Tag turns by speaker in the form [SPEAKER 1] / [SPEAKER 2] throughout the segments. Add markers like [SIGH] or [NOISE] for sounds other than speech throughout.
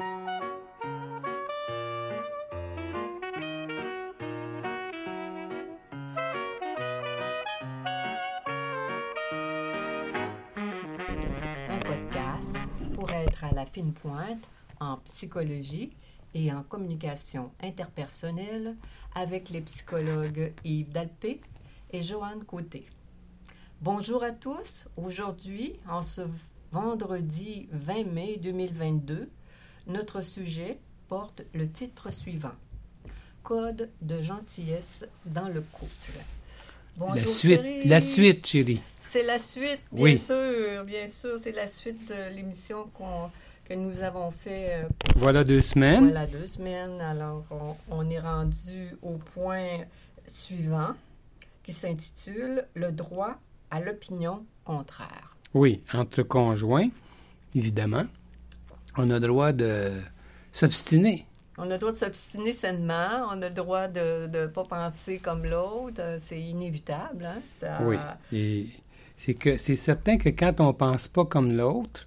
[SPEAKER 1] Un podcast pour être à la fine pointe en psychologie et en communication interpersonnelle avec les psychologues Yves Dalpé et Joanne Côté. Bonjour à tous. Aujourd'hui, en ce vendredi 20 mai 2022, notre sujet porte le titre suivant Code de gentillesse dans le couple. Bonjour,
[SPEAKER 2] la suite,
[SPEAKER 1] chérie.
[SPEAKER 2] la suite, chérie.
[SPEAKER 1] C'est la suite, bien
[SPEAKER 2] Oui.
[SPEAKER 1] sûr, bien sûr. C'est la suite de l'émission qu'on- que nous avons fait euh,
[SPEAKER 2] Voilà deux semaines.
[SPEAKER 1] voilà deux semaines. Alors, on, on est rendu au point suivant qui s'intitule Le droit à l'opinion contraire.
[SPEAKER 2] Oui, entre conjoints, évidemment. On a le droit de s'obstiner.
[SPEAKER 1] On a le droit de s'obstiner sainement, on a le droit de ne pas penser comme l'autre, c'est inévitable. Hein? Ça-
[SPEAKER 2] Oui. Et c'est que c'est certain que quand on pense pas comme l'autre,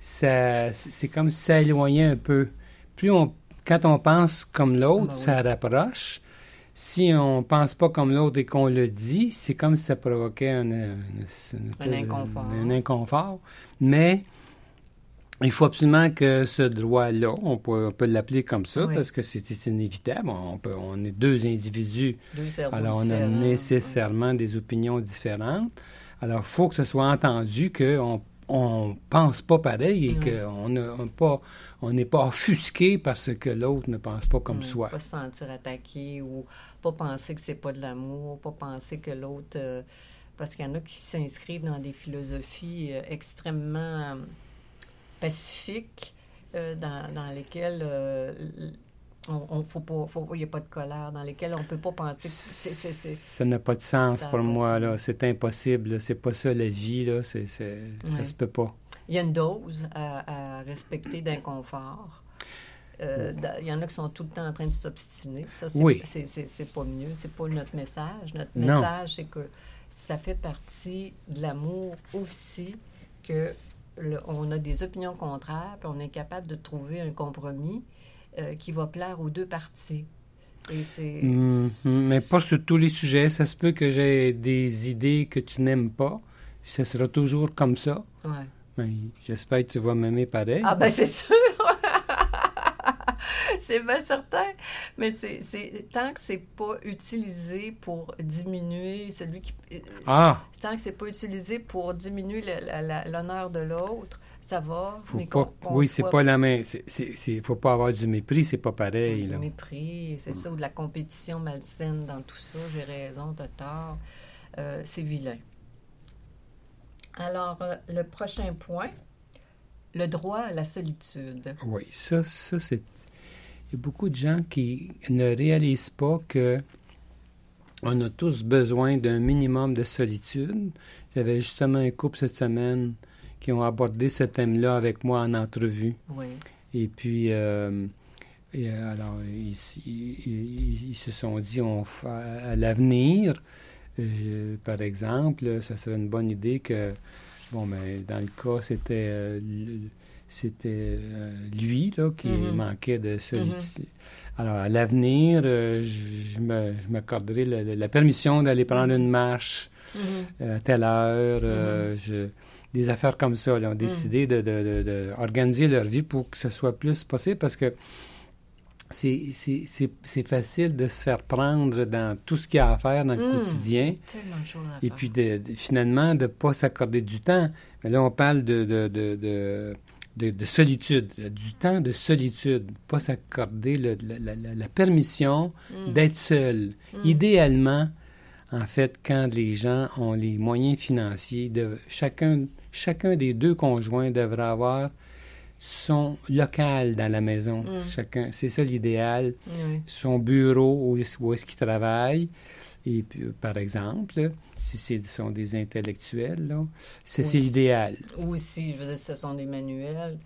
[SPEAKER 2] ça c'est comme s'éloigner un peu. Plus on quand on pense comme l'autre,
[SPEAKER 1] Ah ben oui.
[SPEAKER 2] ça rapproche. Si on pense pas comme l'autre et qu'on le dit, c'est comme si ça provoquait un, un-
[SPEAKER 1] inconfort.
[SPEAKER 2] un inconfort. Mais il faut absolument que ce droit-là, on peut, on peut l'appeler comme ça,
[SPEAKER 1] Oui.
[SPEAKER 2] parce que c'est inévitable. On, peut, on est deux individus
[SPEAKER 1] Deux
[SPEAKER 2] alors, on a nécessairement des opinions différentes. Alors, il faut que ce soit entendu qu'on on pense pas pareil et qu'on n'a pas, on n'est pas offusqué parce que l'autre ne pense pas comme soi.
[SPEAKER 1] Pas se sentir attaqué ou pas penser que c'est pas de l'amour, pas penser que l'autre. euh, parce qu'il y en a qui s'inscrivent dans des philosophies euh, extrêmement pacifiques, euh, dans, dans lesquelles euh, on, on- faut pas, il n'y a pas de colère, dans lesquelles on peut pas penser que c'est-
[SPEAKER 2] Ça n'a pas de sens pour moi, là. C'est impossible. C'est pas ça, la vie, là. C'est, c'est- Ça
[SPEAKER 1] Ouais.
[SPEAKER 2] se peut pas.
[SPEAKER 1] Il y a une dose à, à respecter d'inconfort. Euh, da- Il y en a qui sont tout le temps en train de s'obstiner. Ça, c'est
[SPEAKER 2] Oui.
[SPEAKER 1] c'est- c'est- c'est pas mieux. C'est pas notre message. Notre message, c'est que ça fait partie de l'amour aussi que le- on a des opinions contraires, puis on est capable de trouver un compromis euh, qui va plaire aux deux parties. Et c'est...
[SPEAKER 2] Mhm. Mais pas sur tous les sujets. Ça se peut que j'ai des idées que tu n'aimes pas. Ce sera toujours comme ça.
[SPEAKER 1] Ouais.
[SPEAKER 2] Mais j'espère que tu vas m'aimer pareil.
[SPEAKER 1] Ah ben c'est sûr! [LAUGHS] c'est bien certain. Mais c'est, tant que c'est pas utilisé pour diminuer celui qui... euh,
[SPEAKER 2] Ah!
[SPEAKER 1] Tant que c'est pas utilisé pour diminuer l'honneur de l'autre, ça va.
[SPEAKER 2] Faut
[SPEAKER 1] mais
[SPEAKER 2] pas,
[SPEAKER 1] qu'on- qu'on
[SPEAKER 2] oui, c'est
[SPEAKER 1] soit
[SPEAKER 2] pas la même. C'est- faut pas avoir du mépris, c'est pas pareil.
[SPEAKER 1] du
[SPEAKER 2] là.
[SPEAKER 1] mépris, c'est ça, ou de la compétition malsaine dans tout ça. J'ai raison, t'as tort. Euh, c'est vilain. Alors, euh, le prochain point, le droit à la solitude.
[SPEAKER 2] Oui, ça, ça c'est. Il y a beaucoup de gens qui ne réalisent pas que on a tous besoin d'un minimum de solitude. J'avais justement un couple cette semaine qui ont abordé ce thème-là avec moi en entrevue.
[SPEAKER 1] Oui.
[SPEAKER 2] Et puis, euh, et, alors, ils, ils- ils- ils se sont dit, on à l'avenir, euh, par exemple, ça serait une bonne idée que, bon, ben, dans le cas, c'était euh, c'était euh, lui là, qui
[SPEAKER 1] Mhm.
[SPEAKER 2] manquait de solitude. Alors, à l'avenir, euh, je, m'accorderai la, la- permission d'aller prendre une marche euh, à telle heure. je- des affaires comme ça. Ils ont décidé de, de- de- de leur vie pour que ce soit plus possible parce que c'est, c'est, c'est, c'est facile de se faire prendre dans tout ce qu'il y a à faire dans le
[SPEAKER 1] Mm.
[SPEAKER 2] quotidien.
[SPEAKER 1] Tellement de choses à
[SPEAKER 2] Et
[SPEAKER 1] faire.
[SPEAKER 2] puis, de, de- finalement, de ne pas s'accorder du temps. Mais là, on parle de, de, de, de, de- de solitude, du temps de solitude. Pas s'accorder la, la- la- la permission
[SPEAKER 1] Mm.
[SPEAKER 2] d'être seul.
[SPEAKER 1] Mm.
[SPEAKER 2] Idéalement, en fait, quand les gens ont les moyens financiers, de, chacun, chacun des deux conjoints devrait avoir son local dans la maison.
[SPEAKER 1] Mm.
[SPEAKER 2] Chacun, c'est ça l'idéal son bureau où, est- où est-ce qu'il travaille. Et puis, euh, par exemple, si ce sont des intellectuels, là, c'est, l'idéal.
[SPEAKER 1] Ou si, je veux dire, ce sont des manuels.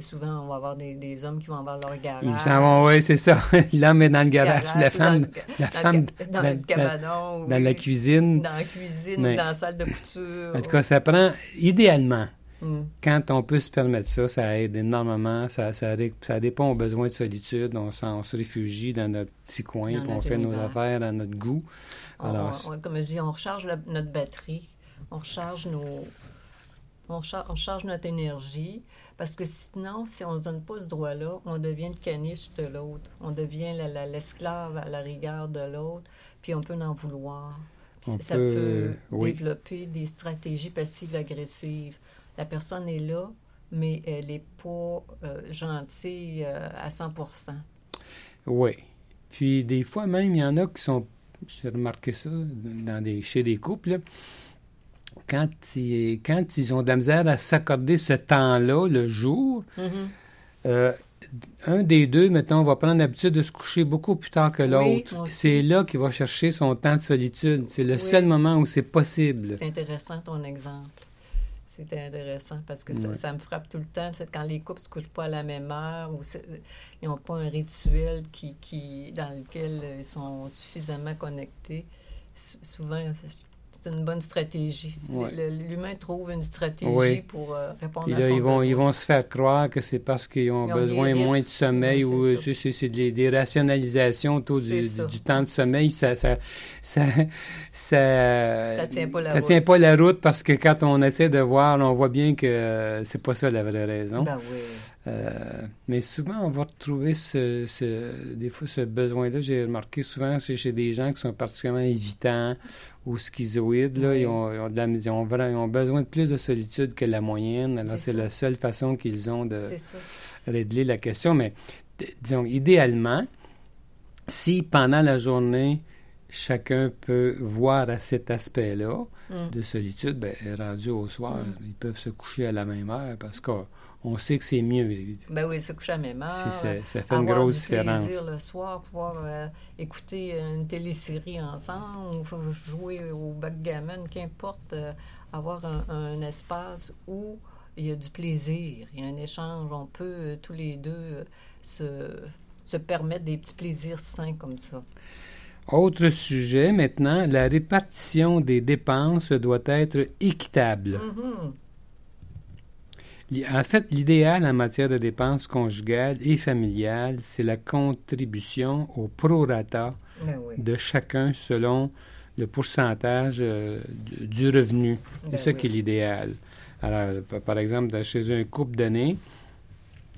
[SPEAKER 1] Souvent, on va avoir des, des hommes qui vont avoir leur garage.
[SPEAKER 2] Ils s'en vont, oui, c'est ça. [LAUGHS] L'homme est dans le garage, la femme,
[SPEAKER 1] dans le-
[SPEAKER 2] la femme
[SPEAKER 1] dans
[SPEAKER 2] dans-
[SPEAKER 1] le cabanon.
[SPEAKER 2] dans
[SPEAKER 1] oui.
[SPEAKER 2] la cuisine.
[SPEAKER 1] Dans la cuisine,
[SPEAKER 2] Mais-
[SPEAKER 1] ou dans la salle de couture.
[SPEAKER 2] En tout cas, ça prend, idéalement,
[SPEAKER 1] Mm.
[SPEAKER 2] quand on peut se permettre ça, ça aide énormément. Ça, ça, ça répond aux besoins de solitude. On, on se réfugie dans notre petit coin, puis on fait nos affaires à notre goût. Alors,
[SPEAKER 1] on- comme je dis, on recharge la- notre batterie, on recharge nos. On recharge notre énergie, parce que sinon, si on ne se donne pas ce droit-là, on devient le caniche de l'autre. On devient la- la- l'esclave à la rigueur de l'autre, puis on peut en vouloir. Puis ça
[SPEAKER 2] peut,
[SPEAKER 1] peut
[SPEAKER 2] oui.
[SPEAKER 1] développer des stratégies passives-agressives. La personne est là, mais elle n'est pas euh, gentille euh, à 100%
[SPEAKER 2] oui. Puis des fois même, il y en a qui sont, j'ai remarqué ça dans des, chez des couples, quand, ils, quand ils ont de la misère à s'accorder ce temps-là, le jour,
[SPEAKER 1] Mhm.
[SPEAKER 2] euh, un des deux, mettons, va prendre l'habitude de se coucher beaucoup plus tard que l'autre. c'est là qu'il va chercher son temps de solitude. C'est le
[SPEAKER 1] Oui.
[SPEAKER 2] seul moment où c'est possible.
[SPEAKER 1] C'est intéressant ton exemple. C'est intéressant parce que ça,
[SPEAKER 2] Ouais.
[SPEAKER 1] ça me frappe tout le temps. Quand les couples ne se couchent pas à la même heure ou ils n'ont pas un rituel qui, qui, dans lequel ils sont suffisamment connectés, souvent, c'est une bonne stratégie.
[SPEAKER 2] Ouais.
[SPEAKER 1] L'humain trouve une stratégie
[SPEAKER 2] Oui.
[SPEAKER 1] pour euh, répondre à son
[SPEAKER 2] ils vont,
[SPEAKER 1] besoin.
[SPEAKER 2] ils vont se faire croire que c'est parce qu'ils ont besoin moins de sommeil
[SPEAKER 1] Oui,
[SPEAKER 2] ou
[SPEAKER 1] c'est
[SPEAKER 2] euh, c'est des, des rationalisations autour du, temps de sommeil. Ça, ça, ça, ça,
[SPEAKER 1] Ça tient pas la
[SPEAKER 2] ça
[SPEAKER 1] route.
[SPEAKER 2] tient pas la route parce que quand on essaie de voir, on voit bien que c'est pas ça la vraie raison.
[SPEAKER 1] Ben oui.
[SPEAKER 2] Euh, mais souvent, on va retrouver ce, ce- des fois ce besoin-là. J'ai remarqué souvent chez, chez des gens qui sont particulièrement évitants ou schizoïdes. Là,
[SPEAKER 1] Oui.
[SPEAKER 2] ils, ont, ils ont de la- ils ont vra- ils ont besoin de plus de solitude que la moyenne. Alors,
[SPEAKER 1] C'est
[SPEAKER 2] la seule façon qu'ils ont de régler la question. Mais disons, idéalement, si pendant la journée, chacun peut voir à cet aspect-là
[SPEAKER 1] Mm.
[SPEAKER 2] de solitude, ben, rendu au soir,
[SPEAKER 1] Mm.
[SPEAKER 2] ils peuvent se coucher à la même heure parce qu'on on sait que c'est mieux.
[SPEAKER 1] Ben oui, se coucher à même heure.
[SPEAKER 2] Ça, ça fait une
[SPEAKER 1] avoir
[SPEAKER 2] grosse
[SPEAKER 1] du
[SPEAKER 2] différence.
[SPEAKER 1] plaisir le soir, pouvoir euh, écouter une télésérie ensemble, ou jouer au backgammon, qu'importe, euh, avoir un, un espace où il y a du plaisir, il y a un échange, on peut euh, tous les deux se, se permettre des petits plaisirs sains comme ça.
[SPEAKER 2] Autre sujet maintenant, la répartition des dépenses doit être équitable.
[SPEAKER 1] Mhm.
[SPEAKER 2] Li- En fait, l'idéal en matière de dépenses conjugales et familiales, c'est la contribution au prorata
[SPEAKER 1] Ben oui.
[SPEAKER 2] de chacun selon le pourcentage euh, du revenu. C'est
[SPEAKER 1] Ben
[SPEAKER 2] ça
[SPEAKER 1] oui.
[SPEAKER 2] qui est l'idéal. Alors, pa- par exemple, chez un couple donné,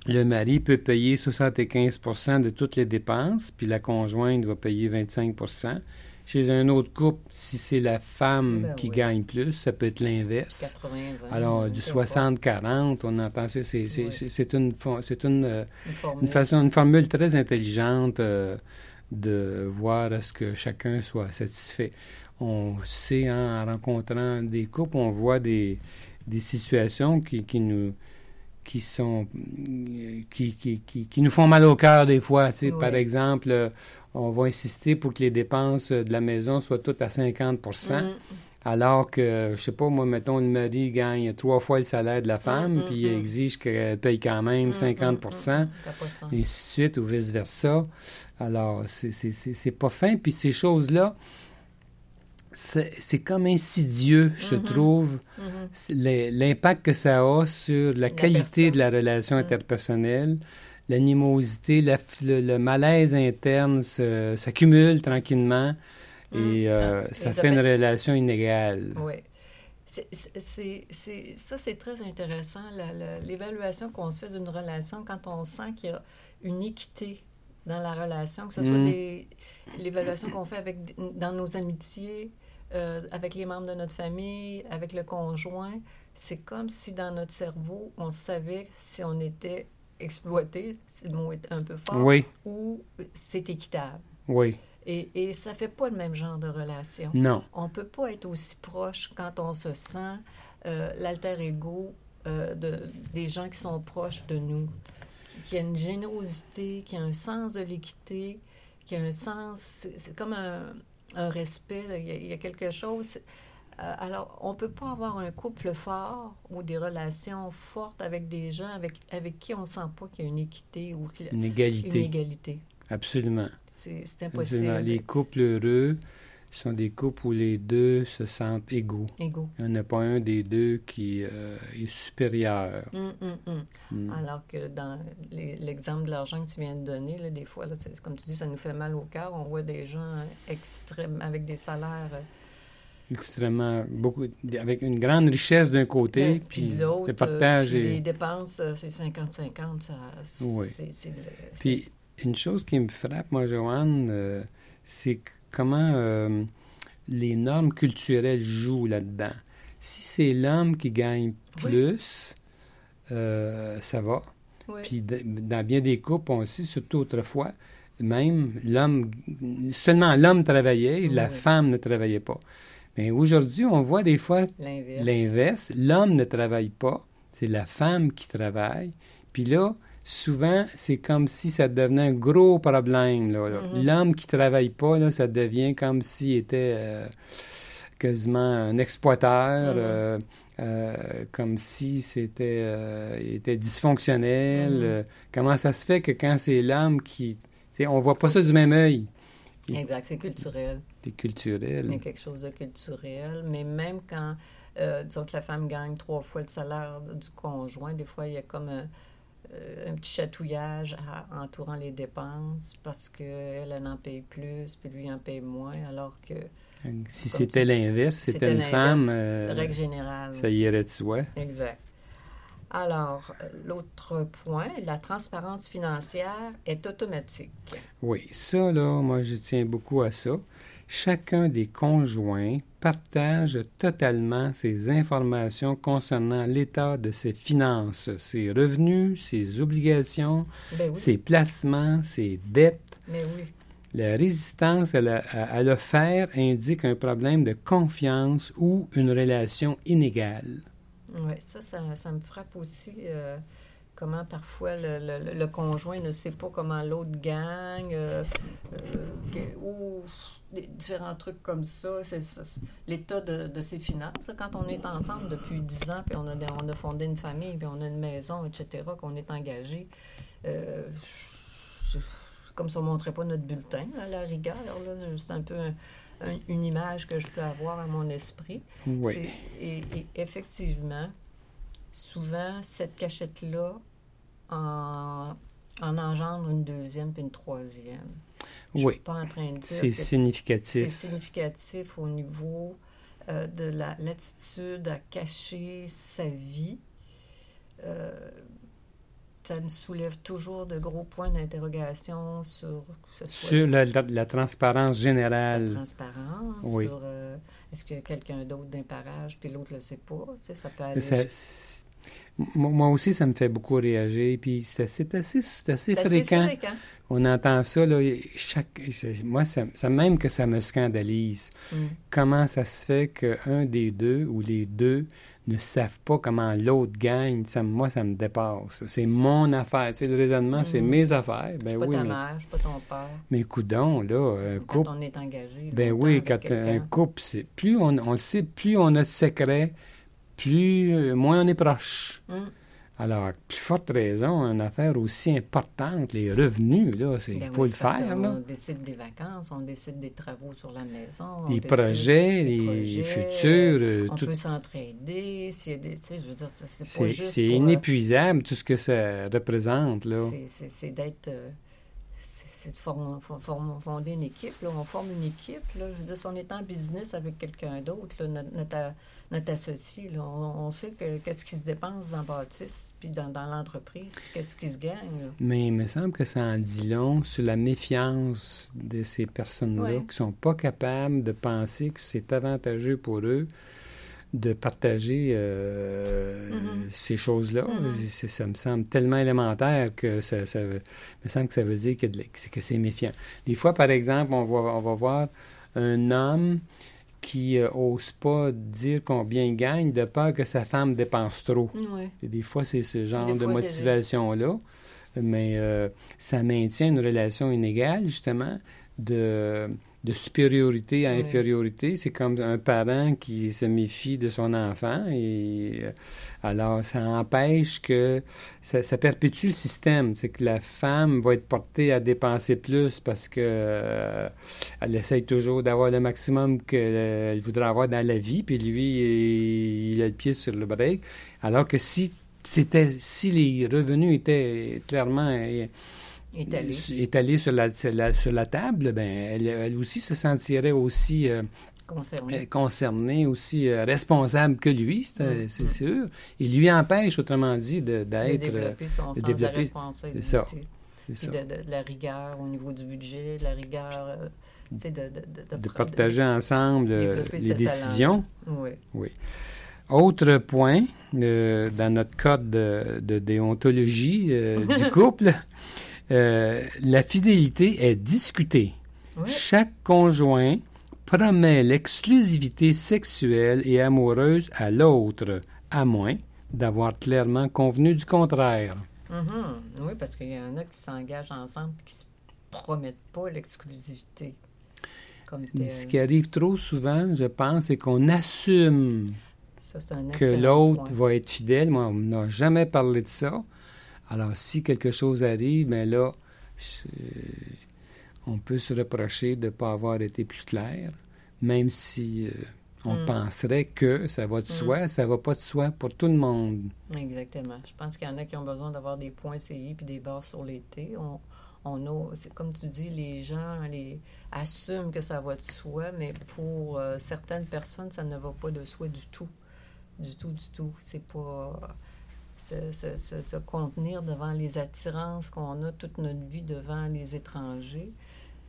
[SPEAKER 2] le mari peut payer 75% de toutes les dépenses, puis la conjointe va payer 25 Chez un autre couple, si c'est la femme
[SPEAKER 1] Ben
[SPEAKER 2] qui
[SPEAKER 1] oui.
[SPEAKER 2] gagne plus, ça peut être l'inverse.
[SPEAKER 1] 80, 20,
[SPEAKER 2] Alors, du
[SPEAKER 1] peu importe,
[SPEAKER 2] 60-40, on entend ça, c'est
[SPEAKER 1] Oui.
[SPEAKER 2] une, c'est une, euh,
[SPEAKER 1] une formule.
[SPEAKER 2] une façon, une formule très intelligente euh, de voir à ce que chacun soit satisfait. On sait, hein, en rencontrant des couples, on voit des, des situations qui, qui nous qui sont euh, qui, qui, qui, qui nous font mal au cœur des fois. tu sais.
[SPEAKER 1] Oui.
[SPEAKER 2] Par exemple, on va insister pour que les dépenses de la maison soient toutes à 50
[SPEAKER 1] Mm.
[SPEAKER 2] alors que, je sais pas, moi, mettons, le mari gagne trois fois le salaire de la femme,
[SPEAKER 1] mm,
[SPEAKER 2] puis il
[SPEAKER 1] mm.
[SPEAKER 2] exige qu'elle paye quand même
[SPEAKER 1] Mm,
[SPEAKER 2] 50
[SPEAKER 1] mm, mm, mm. Ça a pas de sens.
[SPEAKER 2] et ainsi de suite, ou vice-versa. Alors, c'est- pas fin. Puis ces choses-là, c'est c'est comme insidieux, je
[SPEAKER 1] Mhm.
[SPEAKER 2] trouve,
[SPEAKER 1] Mhm.
[SPEAKER 2] l'im- l'impact que ça a sur la, qualité
[SPEAKER 1] personne.
[SPEAKER 2] de la relation interpersonnelle. L'animosité, la le, le malaise interne s'accumule tranquillement
[SPEAKER 1] Mm.
[SPEAKER 2] et euh,
[SPEAKER 1] Ah,
[SPEAKER 2] ça fait une relation inégale.
[SPEAKER 1] Oui. Ça, c'est très intéressant, l'évaluation qu'on se fait d'une relation quand on sent qu'il y a une équité dans la relation, que ce soit
[SPEAKER 2] Mm.
[SPEAKER 1] l'évaluation qu'on fait avec, dans nos amitiés, euh, avec les membres de notre famille, avec le conjoint. C'est comme si dans notre cerveau, on savait si on était exploité, si le mot est un peu fort,
[SPEAKER 2] Oui,
[SPEAKER 1] ou c'est équitable.
[SPEAKER 2] oui.
[SPEAKER 1] Et, et ça fait pas le même genre de relation.
[SPEAKER 2] Non.
[SPEAKER 1] On peut pas être aussi proche quand on se sent euh, l'alter ego euh, de, des gens qui sont proches de nous, qui, qui a une générosité, qui a un sens de l'équité, qui a un sens, c'est comme un, un respect, là. il y, a, il y a quelque chose. Euh, alors, on peut pas avoir un couple fort ou des relations fortes avec des gens avec, avec qui on sent pas qu'il y a une équité ou y a
[SPEAKER 2] Une
[SPEAKER 1] une
[SPEAKER 2] égalité.
[SPEAKER 1] égalité.
[SPEAKER 2] Absolument.
[SPEAKER 1] C'est
[SPEAKER 2] Absolument.
[SPEAKER 1] impossible.
[SPEAKER 2] Les couples heureux sont des couples où les deux se sentent égaux.
[SPEAKER 1] Égaux.
[SPEAKER 2] Il n'y en a pas un des deux qui euh, est supérieur.
[SPEAKER 1] Hum, hum.
[SPEAKER 2] Mm.
[SPEAKER 1] Alors que dans l'exemple de l'argent que tu viens de donner, là, des fois, là, comme tu dis, ça nous fait mal au cœur. On voit des gens extrêmes avec des salaires.
[SPEAKER 2] Extrêmement, beaucoup, avec une grande richesse d'un côté,
[SPEAKER 1] euh,
[SPEAKER 2] puis
[SPEAKER 1] l'autre,
[SPEAKER 2] le partage
[SPEAKER 1] euh, puis
[SPEAKER 2] est...
[SPEAKER 1] les dépenses, euh, c'est 50-50. Ça,
[SPEAKER 2] Oui.
[SPEAKER 1] c'est,
[SPEAKER 2] Puis, une chose qui me frappe, moi, Joanne, euh, c'est comment euh, les normes culturelles jouent là-dedans. Si c'est l'homme qui gagne
[SPEAKER 1] Oui.
[SPEAKER 2] plus, euh, ça va.
[SPEAKER 1] Oui.
[SPEAKER 2] Puis, de- dans bien des couples, on sait, surtout autrefois, même l'homme, seulement l'homme travaillait la femme ne travaillait pas. Mais aujourd'hui, on voit des fois
[SPEAKER 1] l'inverse.
[SPEAKER 2] L'homme ne travaille pas, c'est la femme qui travaille. Puis là, souvent, c'est comme si ça devenait un gros problème. là, là.
[SPEAKER 1] Mhm.
[SPEAKER 2] L'homme qui travaille pas, là, ça devient comme s'il était euh, quasiment un exploiteur,
[SPEAKER 1] Mhm.
[SPEAKER 2] euh, euh, comme si c'était était dysfonctionnel.
[SPEAKER 1] Mhm.
[SPEAKER 2] euh, comment ça se fait que quand c'est l'homme qui... On voit pas ça du même œil?
[SPEAKER 1] Exact, c'est culturel.
[SPEAKER 2] Culturel.
[SPEAKER 1] Il y a quelque chose de culturel. Mais même quand, euh, disons que la femme gagne trois fois le salaire du conjoint, des fois, il y a comme un, euh, un petit chatouillage à- entourant les dépenses parce qu'elle, elle en paye plus, puis lui en paye moins, alors que,
[SPEAKER 2] Si c'était l'inverse,
[SPEAKER 1] c'était
[SPEAKER 2] une femme, euh,
[SPEAKER 1] règle générale.
[SPEAKER 2] ça irait de soi.
[SPEAKER 1] Exact. Alors, l'autre point, la transparence financière est automatique.
[SPEAKER 2] Oui, ça, là, moi, je tiens beaucoup à ça. Chacun des conjoints partage totalement ses informations concernant l'état de ses finances, ses revenus, ses obligations,
[SPEAKER 1] Ben oui,
[SPEAKER 2] ses placements, ses dettes.
[SPEAKER 1] oui.
[SPEAKER 2] La résistance à, la- à- à le faire indique un problème de confiance ou une relation inégale.
[SPEAKER 1] Oui, ça, ça, ça me frappe aussi. euh, comment parfois le, le- le conjoint ne sait pas comment l'autre gagne, euh, euh, ou différents trucs comme ça. C'est l'état de, de ses finances. Quand on est ensemble depuis 10 ans, puis on a, des- on a fondé une famille, puis on a une maison, etc., qu'on est engagé, euh, c'est comme si on ne montrait pas notre bulletin, à la rigueur. C'est juste un peu un- un- une image que je peux avoir à mon esprit.
[SPEAKER 2] Oui.
[SPEAKER 1] Et effectivement, souvent, cette cachette-là en, en engendre une deuxième puis une troisième. Je
[SPEAKER 2] Oui.
[SPEAKER 1] suis pas en train de dire
[SPEAKER 2] C'est
[SPEAKER 1] que c'est
[SPEAKER 2] significatif.
[SPEAKER 1] significatif au niveau euh, de la l'attitude à cacher sa vie. Euh, ça me soulève toujours de gros points d'interrogation sur que ce soit
[SPEAKER 2] Sur la, la- la transparence
[SPEAKER 1] la
[SPEAKER 2] générale.
[SPEAKER 1] transparence,
[SPEAKER 2] Oui.
[SPEAKER 1] sur euh, est-ce qu'il y a quelqu'un d'autre d'un parage, puis l'autre ne le sait pas. Tu sais, ça peut aller.
[SPEAKER 2] Ça- moi aussi, ça me fait beaucoup réagir. Puis c'est assez, c'est assez
[SPEAKER 1] C'est assez
[SPEAKER 2] fréquent.
[SPEAKER 1] fréquent.
[SPEAKER 2] On entend ça, là, chaque, c'est- moi, ça, ça même que ça me scandalise.
[SPEAKER 1] Mm.
[SPEAKER 2] Comment ça se fait qu'un des deux ou les deux ne savent pas comment l'autre gagne? Ça, moi, ça me dépasse. C'est mon affaire. Tu sais, le raisonnement, c'est
[SPEAKER 1] Mm.
[SPEAKER 2] mes affaires.
[SPEAKER 1] Je
[SPEAKER 2] Ben
[SPEAKER 1] suis pas
[SPEAKER 2] oui,
[SPEAKER 1] ta
[SPEAKER 2] mais,
[SPEAKER 1] mère, je suis pas ton père.
[SPEAKER 2] mais coudon, là, un
[SPEAKER 1] Quand
[SPEAKER 2] couple,
[SPEAKER 1] on est engagé.
[SPEAKER 2] ben oui, quand un couple, c'est plus on, on le sait, plus on a de secrets, plus, euh, moins on est proche.
[SPEAKER 1] Mm.
[SPEAKER 2] Alors, plus forte raison, une affaire aussi importante, les revenus, là, c'est, il
[SPEAKER 1] Ben
[SPEAKER 2] faut
[SPEAKER 1] oui,
[SPEAKER 2] le faire, là.
[SPEAKER 1] décide des vacances, on décide des travaux sur la maison. on
[SPEAKER 2] Les projets,
[SPEAKER 1] des
[SPEAKER 2] les futurs, euh,
[SPEAKER 1] On
[SPEAKER 2] tout,
[SPEAKER 1] peut s'entraider. je veux dire, c'est c'est pas
[SPEAKER 2] c'est,
[SPEAKER 1] juste.
[SPEAKER 2] c'est
[SPEAKER 1] pour,
[SPEAKER 2] inépuisable, tout ce que ça représente, là.
[SPEAKER 1] C'est- C'est c'est d'être. euh, c'est c'est de form- for- form- fonder une équipe. Là. On forme une équipe. Là. Je veux dire, si on est en business avec quelqu'un d'autre, notre, notre, associé, là, on, on sait que- qu'est-ce qui se dépense dans Baptiste, puis dans, dans l'entreprise, puis qu'est-ce qui se gagne. là.
[SPEAKER 2] Mais il me semble que ça en dit long sur la méfiance de ces personnes-là qui ne sont pas capables de penser que c'est avantageux pour eux de partager euh,
[SPEAKER 1] Mhm.
[SPEAKER 2] ces choses-là.
[SPEAKER 1] Mhm.
[SPEAKER 2] C'est- Ça me semble tellement élémentaire que ça, me semble que ça veut dire que, c'est- méfiant. Des fois, par exemple, on va, on va voir un homme qui n'ose pas dire combien il gagne de peur que sa femme dépense trop.
[SPEAKER 1] Ouais.
[SPEAKER 2] Et des fois, c'est ce genre
[SPEAKER 1] Des
[SPEAKER 2] de motivation-là. Mais euh, ça maintient une relation inégale, justement, de, de supériorité à infériorité. C'est comme un parent qui se méfie de son enfant. Et euh, alors, ça empêche que ça, ça perpétue le système. C'est que la femme va être portée à dépenser plus parce que euh, elle essaye toujours d'avoir le maximum qu'elle voudrait avoir dans la vie. Puis lui, il, il a le pied sur le break. Alors que si c'était si les revenus étaient clairement euh,
[SPEAKER 1] Étalé.
[SPEAKER 2] étalés sur la, sur la, sur la table, ben elle, elle aussi se sentirait aussi euh, euh, concernée, aussi euh, responsable que lui, c'est c'est
[SPEAKER 1] mm.
[SPEAKER 2] sûr. Il lui empêche, autrement dit, d'être...
[SPEAKER 1] développer son
[SPEAKER 2] de
[SPEAKER 1] sens
[SPEAKER 2] développer-
[SPEAKER 1] de la responsabilité.
[SPEAKER 2] ça. Ça.
[SPEAKER 1] de, de- de la rigueur au niveau du budget, de la rigueur, euh, de, de,
[SPEAKER 2] partager ensemble les décisions.
[SPEAKER 1] Oui.
[SPEAKER 2] Autre point, euh, dans notre code de, de déontologie euh, du [LAUGHS] couple, euh, la fidélité est discutée.
[SPEAKER 1] Oui.
[SPEAKER 2] Chaque conjoint promet l'exclusivité sexuelle et amoureuse à l'autre, à moins d'avoir clairement convenu du contraire.
[SPEAKER 1] Mhm. Oui, parce qu'il y en a qui s'engagent ensemble et qui ne se promettent pas l'exclusivité.
[SPEAKER 2] Ce qui arrive trop souvent, je pense, c'est qu'on assume
[SPEAKER 1] Ça,
[SPEAKER 2] que l'autre va être fidèle. Moi, on n'a jamais parlé de ça. Alors, si quelque chose arrive, mais là, je- on peut se reprocher de ne pas avoir été plus clair, même si euh, on
[SPEAKER 1] Mm.
[SPEAKER 2] penserait que ça va de soi, ça va pas de soi pour tout le monde.
[SPEAKER 1] Exactement. Je pense qu'il y en a qui ont besoin d'avoir des points CI puis des barres sur T. On, on a, c'est comme tu dis, les gens les, assument que ça va de soi, mais pour euh, certaines personnes, ça ne va pas de soi du tout. Du tout, du tout. C'est pas se, se- se- contenir devant les attirances qu'on a toute notre vie devant les étrangers.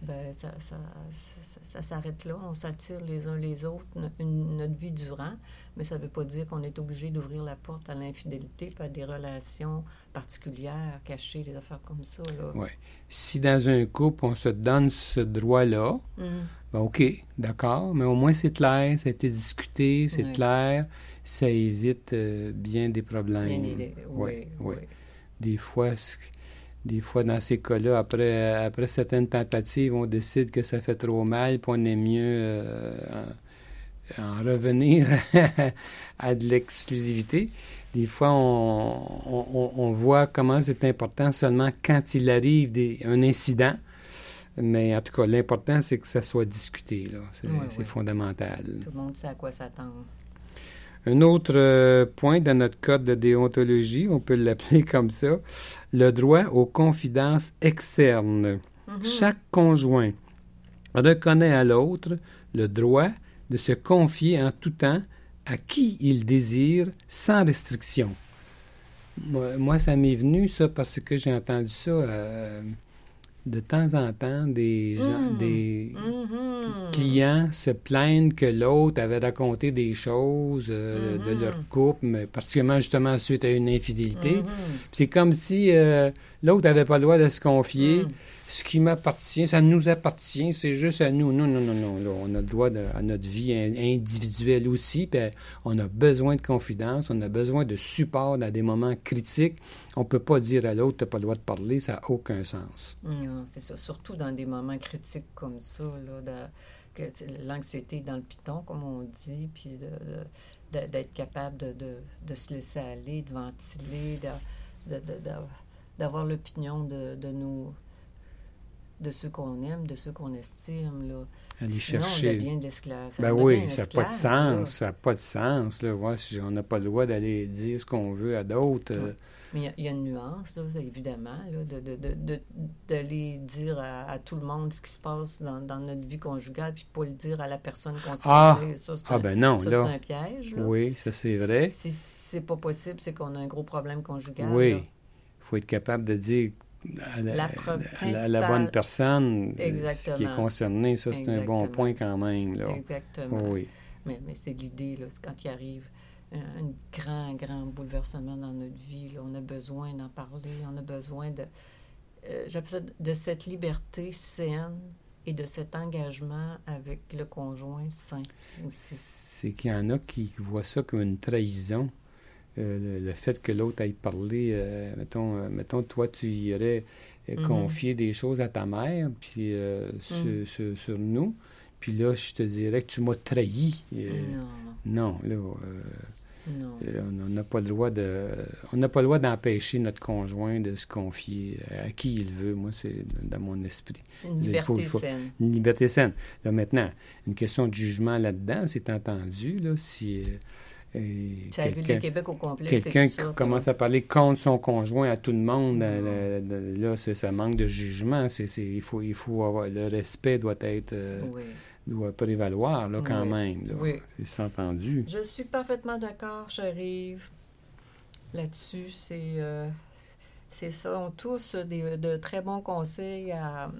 [SPEAKER 1] Ben, ça, ça, ça- ça s'arrête là. On s'attire les uns les autres une- notre vie durant. Mais ça ne veut pas dire qu'on est obligé d'ouvrir la porte à l'infidélité, pas à des relations particulières, cachées, des affaires comme ça.
[SPEAKER 2] Ouais. Si dans un couple, on se donne ce droit-là,
[SPEAKER 1] Mhm.
[SPEAKER 2] ben OK, d'accord, mais au moins c'est clair, ça a été discuté, c'est clair, ça évite euh, bien des problèmes.
[SPEAKER 1] Bien. Oui, oui.
[SPEAKER 2] des fois, des fois dans ces cas-là, après, après certaines tentatives, on décide que ça fait trop mal, puis on est mieux euh, en, en revenir [LAUGHS] à de l'exclusivité. Des fois, on, on- voit comment c'est important seulement quand il arrive des- un incident. Mais en tout cas, l'important, c'est que ça soit discuté. là. C'est fondamental.
[SPEAKER 1] Tout le monde sait à quoi s'attendre.
[SPEAKER 2] Un autre euh, point dans notre code de déontologie, on peut l'appeler [LAUGHS] comme ça, le droit aux confidences externes.
[SPEAKER 1] Mhm.
[SPEAKER 2] Chaque conjoint reconnaît à l'autre le droit de se confier en tout temps à qui il désire sans restriction. Moi, moi, ça m'est venu, ça, parce que j'ai entendu ça euh, de temps en temps, des gens,
[SPEAKER 1] Mhm.
[SPEAKER 2] des,
[SPEAKER 1] Mhm.
[SPEAKER 2] clients se plaignent que l'autre avait raconté des choses euh, de
[SPEAKER 1] Mhm.
[SPEAKER 2] leur couple, mais particulièrement justement suite à une infidélité. C'est comme si euh, l'autre n'avait pas le droit de se confier. Ce qui m'appartient, ça nous appartient, c'est juste à nous. Non, non, non, non. on a le droit à notre vie in- individuelle aussi. Puis euh, on a besoin de confidence, on a besoin de support dans des moments critiques. On peut pas dire à l'autre, tu n'as pas le droit de parler, ça n'a aucun sens.
[SPEAKER 1] Non, c'est ça. Surtout dans des moments critiques comme ça, là, que l'anxiété dans le piton, comme on dit, puis d'être capable de, de- se laisser aller, de ventiler, d'avoir l'opinion de, de nos de ceux qu'on aime, de ceux qu'on estime. Là.
[SPEAKER 2] Aller
[SPEAKER 1] Sinon, on devient de l'esclave.
[SPEAKER 2] Ben oui, ça n'a pas de
[SPEAKER 1] là.
[SPEAKER 2] sens. Ça n'a pas de sens. Là. Si on n'a pas le droit d'aller dire ce qu'on veut à d'autres. euh,
[SPEAKER 1] Mais il y a- il y, a une nuance, là, évidemment, là, de, de, de, de- d'aller dire à, à tout le monde ce qui se passe dans, dans notre vie conjugale, puis pas le dire à la personne qu'on se
[SPEAKER 2] Ah!
[SPEAKER 1] Ça, c'est
[SPEAKER 2] Ah
[SPEAKER 1] un,
[SPEAKER 2] ben non,
[SPEAKER 1] ça, c'est
[SPEAKER 2] là.
[SPEAKER 1] un piège. Là.
[SPEAKER 2] Oui, ça c'est vrai.
[SPEAKER 1] Si c'est pas possible, c'est qu'on a un gros problème conjugal.
[SPEAKER 2] Oui. Il faut être capable de dire à la,
[SPEAKER 1] La preuve
[SPEAKER 2] à la- à la
[SPEAKER 1] principale.
[SPEAKER 2] bonne personne euh, qui est
[SPEAKER 1] Exactement.
[SPEAKER 2] concerné. Ça, c'est un bon point quand même. Là.
[SPEAKER 1] Exactement.
[SPEAKER 2] Oui.
[SPEAKER 1] Mais, mais c'est l'idée, là, c'est quand il arrive un, un grand, grand bouleversement dans notre vie, là, on a besoin d'en parler, on a besoin de, euh, j'appelle ça de cette liberté saine et de cet engagement avec le conjoint sain aussi.
[SPEAKER 2] C'est qu'il y en a qui voient ça comme une trahison. Euh, le, le fait que l'autre aille parler, euh, mettons, euh, mettons, toi, tu irais euh,
[SPEAKER 1] Mhm.
[SPEAKER 2] confier des choses à ta mère, puis sur,
[SPEAKER 1] Mm.
[SPEAKER 2] sur- sur nous. Puis là, je te dirais que tu m'as trahi.
[SPEAKER 1] Non,
[SPEAKER 2] non, là,
[SPEAKER 1] non.
[SPEAKER 2] on n'a pas le droit de, on n'a pas le droit d'empêcher notre conjoint de se confier à qui il veut. Moi, c'est dans mon esprit.
[SPEAKER 1] Une
[SPEAKER 2] il
[SPEAKER 1] liberté
[SPEAKER 2] faut- il faut-
[SPEAKER 1] saine.
[SPEAKER 2] Une liberté saine. Là, maintenant, une question de jugement là-dedans, c'est entendu, là, si
[SPEAKER 1] la ville de
[SPEAKER 2] quelqu'un
[SPEAKER 1] Québec au complet.
[SPEAKER 2] quelqu'un
[SPEAKER 1] ça,
[SPEAKER 2] qui commence à parler contre son conjoint à tout le monde, euh, là, c'est- ça manque de jugement. C'est, c'est- il, faut, il faut avoir, le respect doit être, euh,
[SPEAKER 1] Oui.
[SPEAKER 2] doit prévaloir, là, quand
[SPEAKER 1] Oui.
[SPEAKER 2] même. Là.
[SPEAKER 1] Oui.
[SPEAKER 2] C'est, entendu.
[SPEAKER 1] Je suis parfaitement d'accord, j'arrive là-dessus. C'est, euh, c'est ça. On tous des, de très bons conseils à,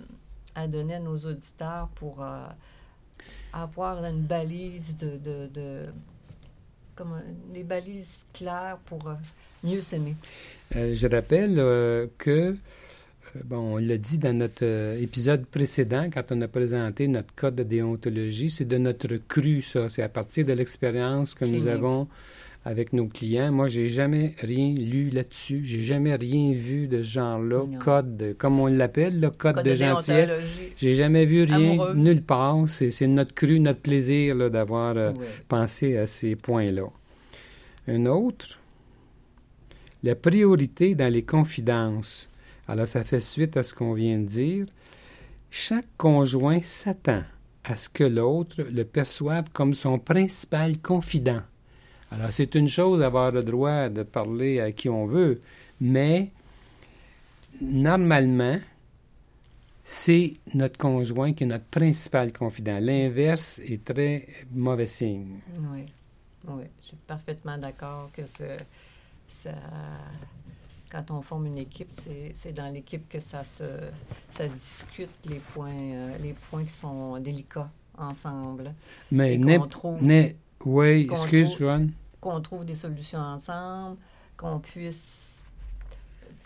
[SPEAKER 1] à donner à nos auditeurs pour euh, avoir une balise de, de, de- comment, des balises claires pour euh, mieux s'aimer.
[SPEAKER 2] Euh, je rappelle euh, que, euh, bon, on l'a dit dans notre euh, épisode précédent, quand on a présenté notre code de déontologie, c'est de notre cru, ça. C'est à partir de l'expérience que nous avons avec nos clients. Moi, j'ai jamais rien lu là-dessus. J'ai jamais rien vu de ce genre-là. Code, de- comme on l'appelle, le code,
[SPEAKER 1] Code
[SPEAKER 2] de gentillesse. J'ai jamais vu rien nulle part. C'est notre cru, notre plaisir d'avoir euh,
[SPEAKER 1] Oui.
[SPEAKER 2] penser à ces points-là. Un autre, la priorité dans les confidences. Alors, ça fait suite à ce qu'on vient de dire. Chaque conjoint s'attend à ce que l'autre le perçoive comme son principal confident. Alors, c'est une chose d'avoir le droit de parler à qui on veut, mais normalement, c'est notre conjoint qui est notre principal confident. L'inverse est très mauvais signe.
[SPEAKER 1] Oui, oui, je suis parfaitement d'accord que ça, quand on forme une équipe, c'est c'est dans l'équipe que ça se, ça se discute les points, euh, les points qui sont délicats ensemble.
[SPEAKER 2] Mais Oui,
[SPEAKER 1] qu'on
[SPEAKER 2] excuse,
[SPEAKER 1] trouve-
[SPEAKER 2] Joanne.
[SPEAKER 1] qu'on trouve des solutions ensemble, qu'on puisse,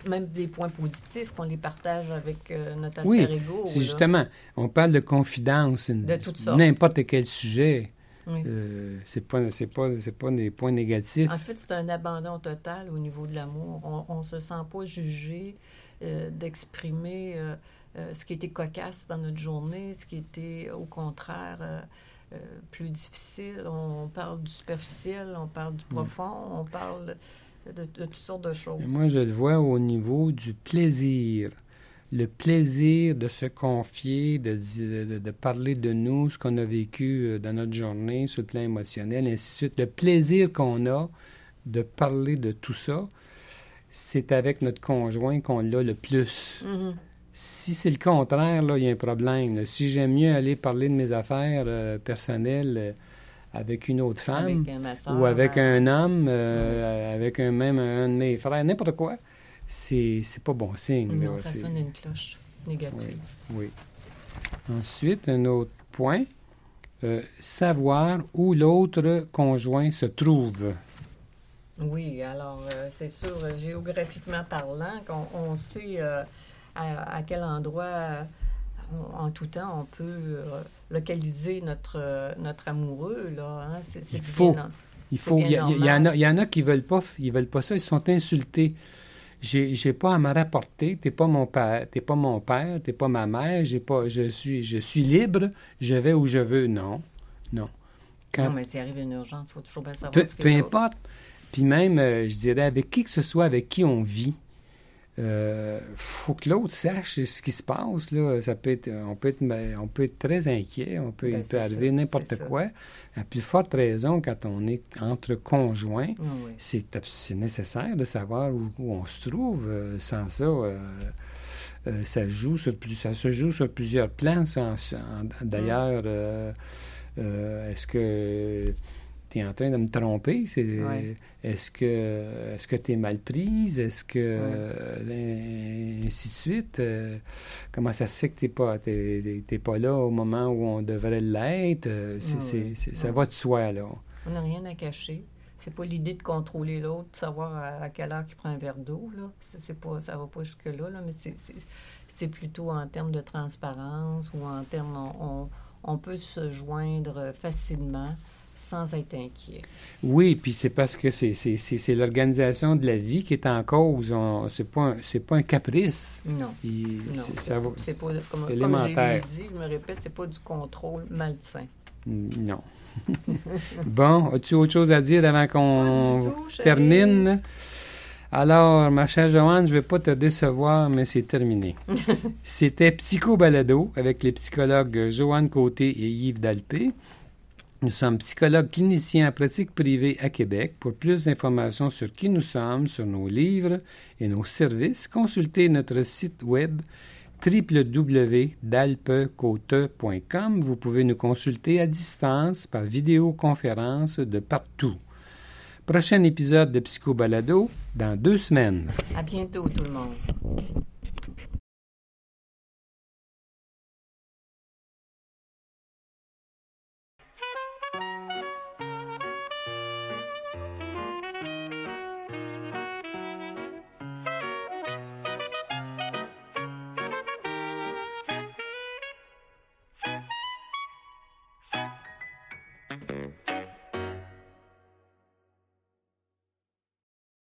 [SPEAKER 1] même des points positifs, qu'on les partage avec euh, notre alter
[SPEAKER 2] Oui,
[SPEAKER 1] ego.
[SPEAKER 2] C'est
[SPEAKER 1] là.
[SPEAKER 2] justement, on parle de confidence,
[SPEAKER 1] De toutes sortes.
[SPEAKER 2] n'importe quel sujet.
[SPEAKER 1] Oui.
[SPEAKER 2] Euh, c'est pas, c'est pas, c'est pas des points négatifs.
[SPEAKER 1] En fait, c'est un abandon total au niveau de l'amour. On ne se sent pas jugé euh, d'exprimer euh, euh, ce qui était cocasse dans notre journée, ce qui était au contraire euh, plus difficile. On parle du superficiel, on parle du profond, on parle de, de toutes sortes de choses.
[SPEAKER 2] Moi, je le vois au niveau du plaisir. Le plaisir de se confier, de, de, de parler de nous, ce qu'on a vécu euh, dans notre journée sur le plan émotionnel, ainsi de suite. Le plaisir qu'on a de parler de tout ça, c'est avec notre conjoint qu'on l'a le plus.
[SPEAKER 1] Mhm.
[SPEAKER 2] Si c'est le contraire, là, il y a un problème. là. Si j'aime mieux aller parler de mes affaires euh, personnelles euh, avec une autre femme
[SPEAKER 1] Avec
[SPEAKER 2] ou avec
[SPEAKER 1] euh,
[SPEAKER 2] un homme, euh, avec un même un de mes frères, n'importe quoi, c'est c'est pas bon signe.
[SPEAKER 1] Non,
[SPEAKER 2] là.
[SPEAKER 1] ça
[SPEAKER 2] C'est-
[SPEAKER 1] sonne une cloche négative.
[SPEAKER 2] Oui. Ensuite, un autre point, euh, savoir où l'autre conjoint se trouve.
[SPEAKER 1] Oui, alors c'est sûr, géographiquement parlant, qu'on on sait à, à quel endroit, euh, en tout temps, on peut euh, localiser notre, euh, notre amoureux. Là, hein? c'est,
[SPEAKER 2] Il faut.
[SPEAKER 1] bien,
[SPEAKER 2] Il faut. Il y, a- il y en a, il y en a qui veulent pas, ils veulent pas ça. Ils sont insultés. J'ai, j'ai pas à me rapporter. T'es pas mon père. T'es pas mon père. T'es pas ma mère. J'ai pas. Je suis. Je suis libre. Je vais où je veux. Non, non. Quand-
[SPEAKER 1] Non, mais s'il arrive une urgence, il faut toujours bien savoir
[SPEAKER 2] peu,
[SPEAKER 1] ce que
[SPEAKER 2] peu importe. Puis même, euh, je dirais, avec qui que ce soit, avec qui on vit, euh, faut que l'autre sache ce qui se passe. Là. Ça peut être, on, peut être, on peut être très inquiet, on peut, il peut arriver n'importe quoi. À plus forte raison, quand on est entre conjoints,
[SPEAKER 1] Oui, oui.
[SPEAKER 2] c'est nécessaire de savoir où, où on se trouve. Euh, sans ça, euh, euh, ça, joue sur plus, ça se joue sur plusieurs plans. en- D'ailleurs, est-ce que tu es en train de me tromper?
[SPEAKER 1] Ouais.
[SPEAKER 2] Est-ce que est-ce que tu es mal prise? Est-ce que euh, ainsi de suite? Euh, comment ça se fait que tu n'es pas, t'es- t'es pas là au moment où on devrait l'être? Euh,
[SPEAKER 1] Ouais,
[SPEAKER 2] ça va de soi, là.
[SPEAKER 1] On n'a rien à cacher. C'est pas l'idée de contrôler l'autre, de savoir à, à quelle heure il prend un verre d'eau. Là. C'est, c'est pas, ça va pas jusque-là, là, mais c'est, plutôt en termes de transparence ou en termes... On, on- on peut se joindre facilement sans être inquiet.
[SPEAKER 2] Oui, puis c'est parce que c'est, c'est, c'est, c'est l'organisation de la vie qui est en cause. C'est, pas un, pas un caprice.
[SPEAKER 1] Non. Non,
[SPEAKER 2] c'est,
[SPEAKER 1] pas, comme, comme
[SPEAKER 2] élémentaire.
[SPEAKER 1] j'ai dit, je me répète, c'est pas du contrôle malsain.
[SPEAKER 2] Non. [LAUGHS] bon, as-tu autre chose à dire avant qu'on termine? Alors, ma chère Joanne, je ne vais pas te décevoir, mais c'est terminé. [LAUGHS] C'était Psycho Balado avec les psychologues Joanne Côté et Yves Dalpé. Nous sommes psychologues cliniciens en pratique privée à Québec. Pour plus d'informations sur qui nous sommes, sur nos livres et nos services, consultez notre site web www.dalpecote.com. Vous pouvez nous consulter à distance par vidéoconférence de partout. Prochain épisode de Psycho Balado dans deux semaines.
[SPEAKER 1] À bientôt, tout le monde.